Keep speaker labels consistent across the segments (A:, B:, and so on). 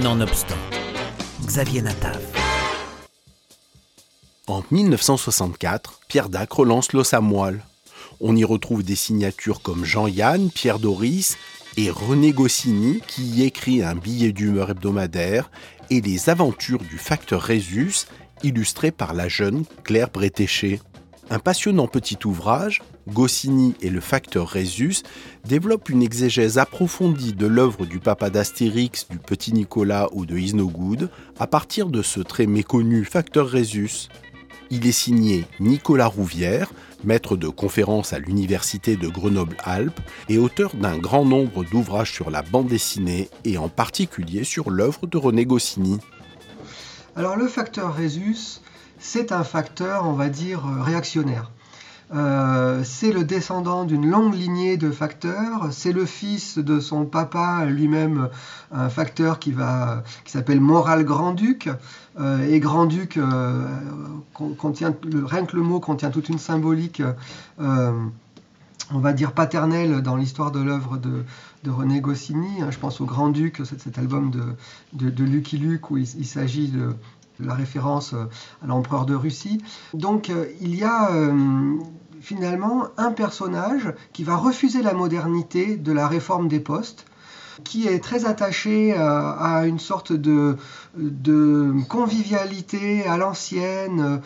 A: Nonobstant, Xavier Natav.
B: En 1964, Pierre Dac relance L'os à moelle. On y retrouve des signatures comme Jean-Yann, Pierre Doris et René Goscinny qui y écrit un billet d'humeur hebdomadaire et les aventures du facteur Résus illustré par la jeune Claire Bretéché. Un passionnant petit ouvrage, Goscinny et le facteur Résus développe une exégèse approfondie de l'œuvre du papa d'Astérix, du petit Nicolas ou de Isnogoud à partir de ce très méconnu facteur Résus. Il est signé Nicolas Rouvière, maître de conférences à l'Université de Grenoble-Alpes et auteur d'un grand nombre d'ouvrages sur la bande dessinée et en particulier sur l'œuvre de René Goscinny.
C: Alors le facteur Résus, c'est un facteur, on va dire, euh, réactionnaire. Euh, c'est le descendant d'une longue lignée de facteurs. C'est le fils de son papa, lui-même un facteur qui, s'appelle Moral Grand-Duc. Euh, et Grand-Duc contient, rien que le mot contient toute une symbolique on va dire paternelle dans l'histoire de l'œuvre de, René Goscinny. Je pense au Grand-Duc, cet album de, de, Lucky Luke où il s'agit de, la référence euh, à l'empereur de Russie. Donc euh, il y a euh, finalement un personnage qui va refuser la modernité de la réforme des postes qui est très attaché à, une sorte de, convivialité à l'ancienne,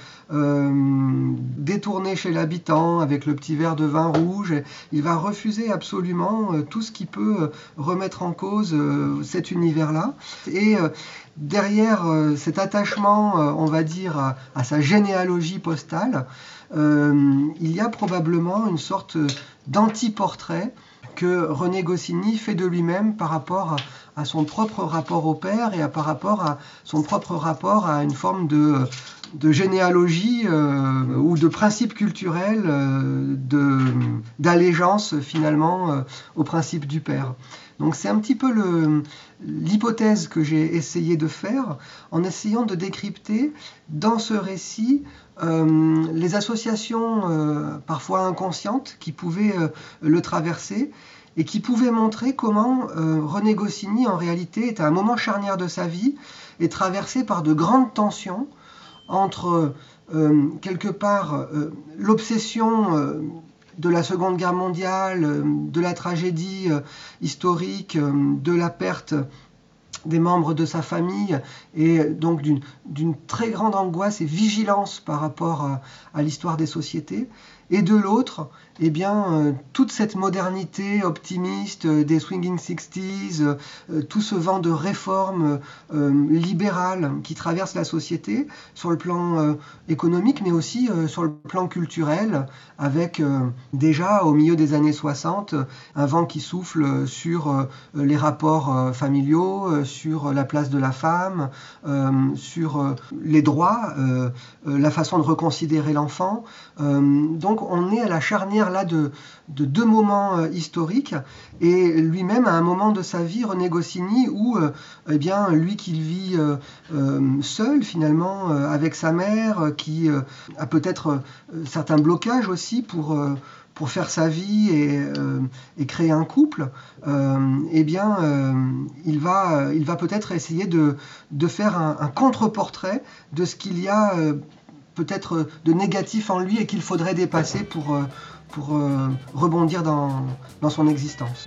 C: détourné chez l'habitant avec le petit verre de vin rouge. Il va refuser absolument euh, tout ce qui peut euh, remettre en cause cet univers-là. Et derrière cet attachement, on va dire, à, sa généalogie postale, il y a probablement une sorte d'anti-portrait que René Goscinny fait de lui-même par rapport à, son propre rapport au père et à, par rapport à son propre rapport à une forme de, généalogie euh, ou de principe culturel euh, d'allégeance finalement euh, au principe du père. Donc c'est un petit peu l'hypothèse que j'ai essayé de faire en essayant de décrypter dans ce récit les associations parfois inconscientes qui pouvaient le traverser et qui pouvaient montrer comment René Goscinny en réalité est à un moment charnière de sa vie et traversé par de grandes tensions entre quelque part l'obsession de la Seconde Guerre mondiale, de la tragédie historique, de la perte des membres de sa famille et donc d'une très grande angoisse et vigilance par rapport à l'histoire des sociétés et de l'autre, eh bien, euh, toute cette modernité optimiste euh, des swinging 60s, euh, tout ce vent de réforme libérale qui traverse la société sur le plan économique, mais aussi sur le plan culturel, avec déjà au milieu des années 60 un vent qui souffle sur les rapports familiaux, sur la place de la femme, sur les droits, la façon de reconsidérer l'enfant. donc donc on est à la charnière là de, deux moments euh, historiques. Et lui-même à un moment de sa vie, René Goscinny, où euh, eh bien lui qui vit euh, seul finalement avec sa mère, qui a peut-être certains blocages aussi pour faire sa vie et, créer un couple, eh bien, il va, il va peut-être essayer de, faire un contre-portrait de ce qu'il y a peut-être de négatif en lui et qu'il faudrait dépasser pour, euh, pour euh, rebondir dans, dans son existence.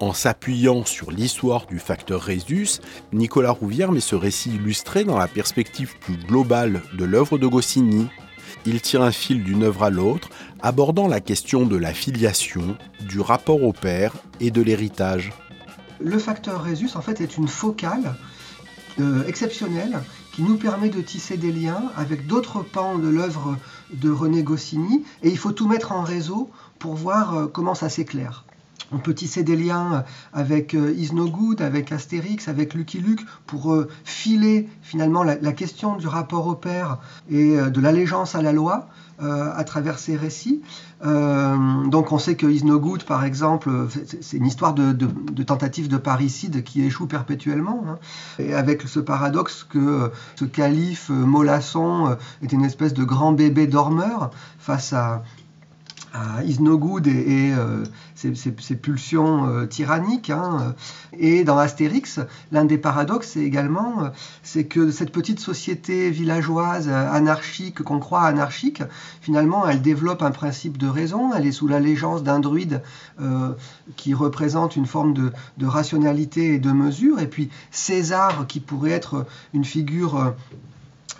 B: En s'appuyant sur l'histoire du facteur Résus, Nicolas Rouvière met ce récit illustré dans la perspective plus globale de l'œuvre de Goscinny. Il tire un fil d'une œuvre à l'autre, abordant la question de la filiation, du rapport au père et de l'héritage.
C: Le facteur Résus, en fait, est une focale euh, exceptionnelle qui nous permet de tisser des liens avec d'autres pans de l'œuvre de René Goscinny, et il faut tout mettre en réseau pour voir euh, comment ça s'éclaire. On peut tisser des liens avec euh, Is avec Astérix, avec Lucky Luke, pour euh, filer finalement la, question du rapport au père et de l'allégeance à la loi à travers ces récits. donc on sait que Is par exemple, c'est une histoire de, tentative de parricide qui échoue perpétuellement, hein. et avec ce paradoxe que ce calife mollasson est une espèce de grand bébé dormeur face à à Isnogoud et, euh, ses, pulsions euh, tyranniques. Hein. Et dans Astérix, l'un des paradoxes, c'est également euh, c'est que cette petite société villageoise anarchique qu'on croit anarchique, finalement, elle développe un principe de raison. Elle est sous l'allégeance d'un druide qui représente une forme de, rationalité et de mesure. Et puis César, qui pourrait être une figure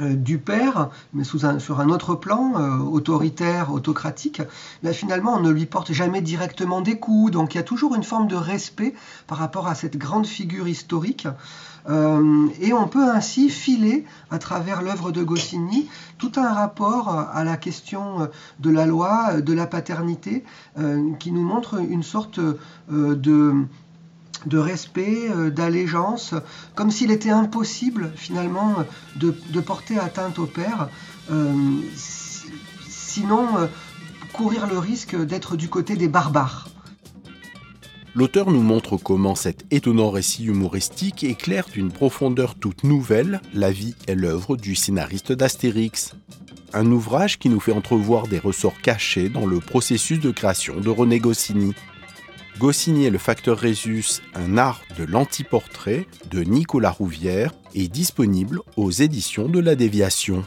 C: du père, mais sur un autre plan, euh, autoritaire, autocratique, ben, finalement on ne lui porte jamais directement des coups. Donc il y a toujours une forme de respect par rapport à cette grande figure historique. Euh, et on peut ainsi filer à travers l'œuvre de Goscinny tout un rapport à la question de la loi, de la paternité, qui nous montre une sorte de de respect, euh, d'allégeance, comme s'il était impossible finalement de, porter atteinte au Père, euh, sinon euh, courir le risque d'être du côté des barbares.
B: L'auteur nous montre comment cet étonnant récit humoristique éclaire d'une profondeur toute nouvelle la vie et l'œuvre du scénariste d'Astérix. Un ouvrage qui nous fait entrevoir des ressorts cachés dans le processus de création de René Goscinny. Goscinny et le facteur Résus, un art de l'antiportrait de Nicolas Rouvière est disponible aux éditions de la Déviation.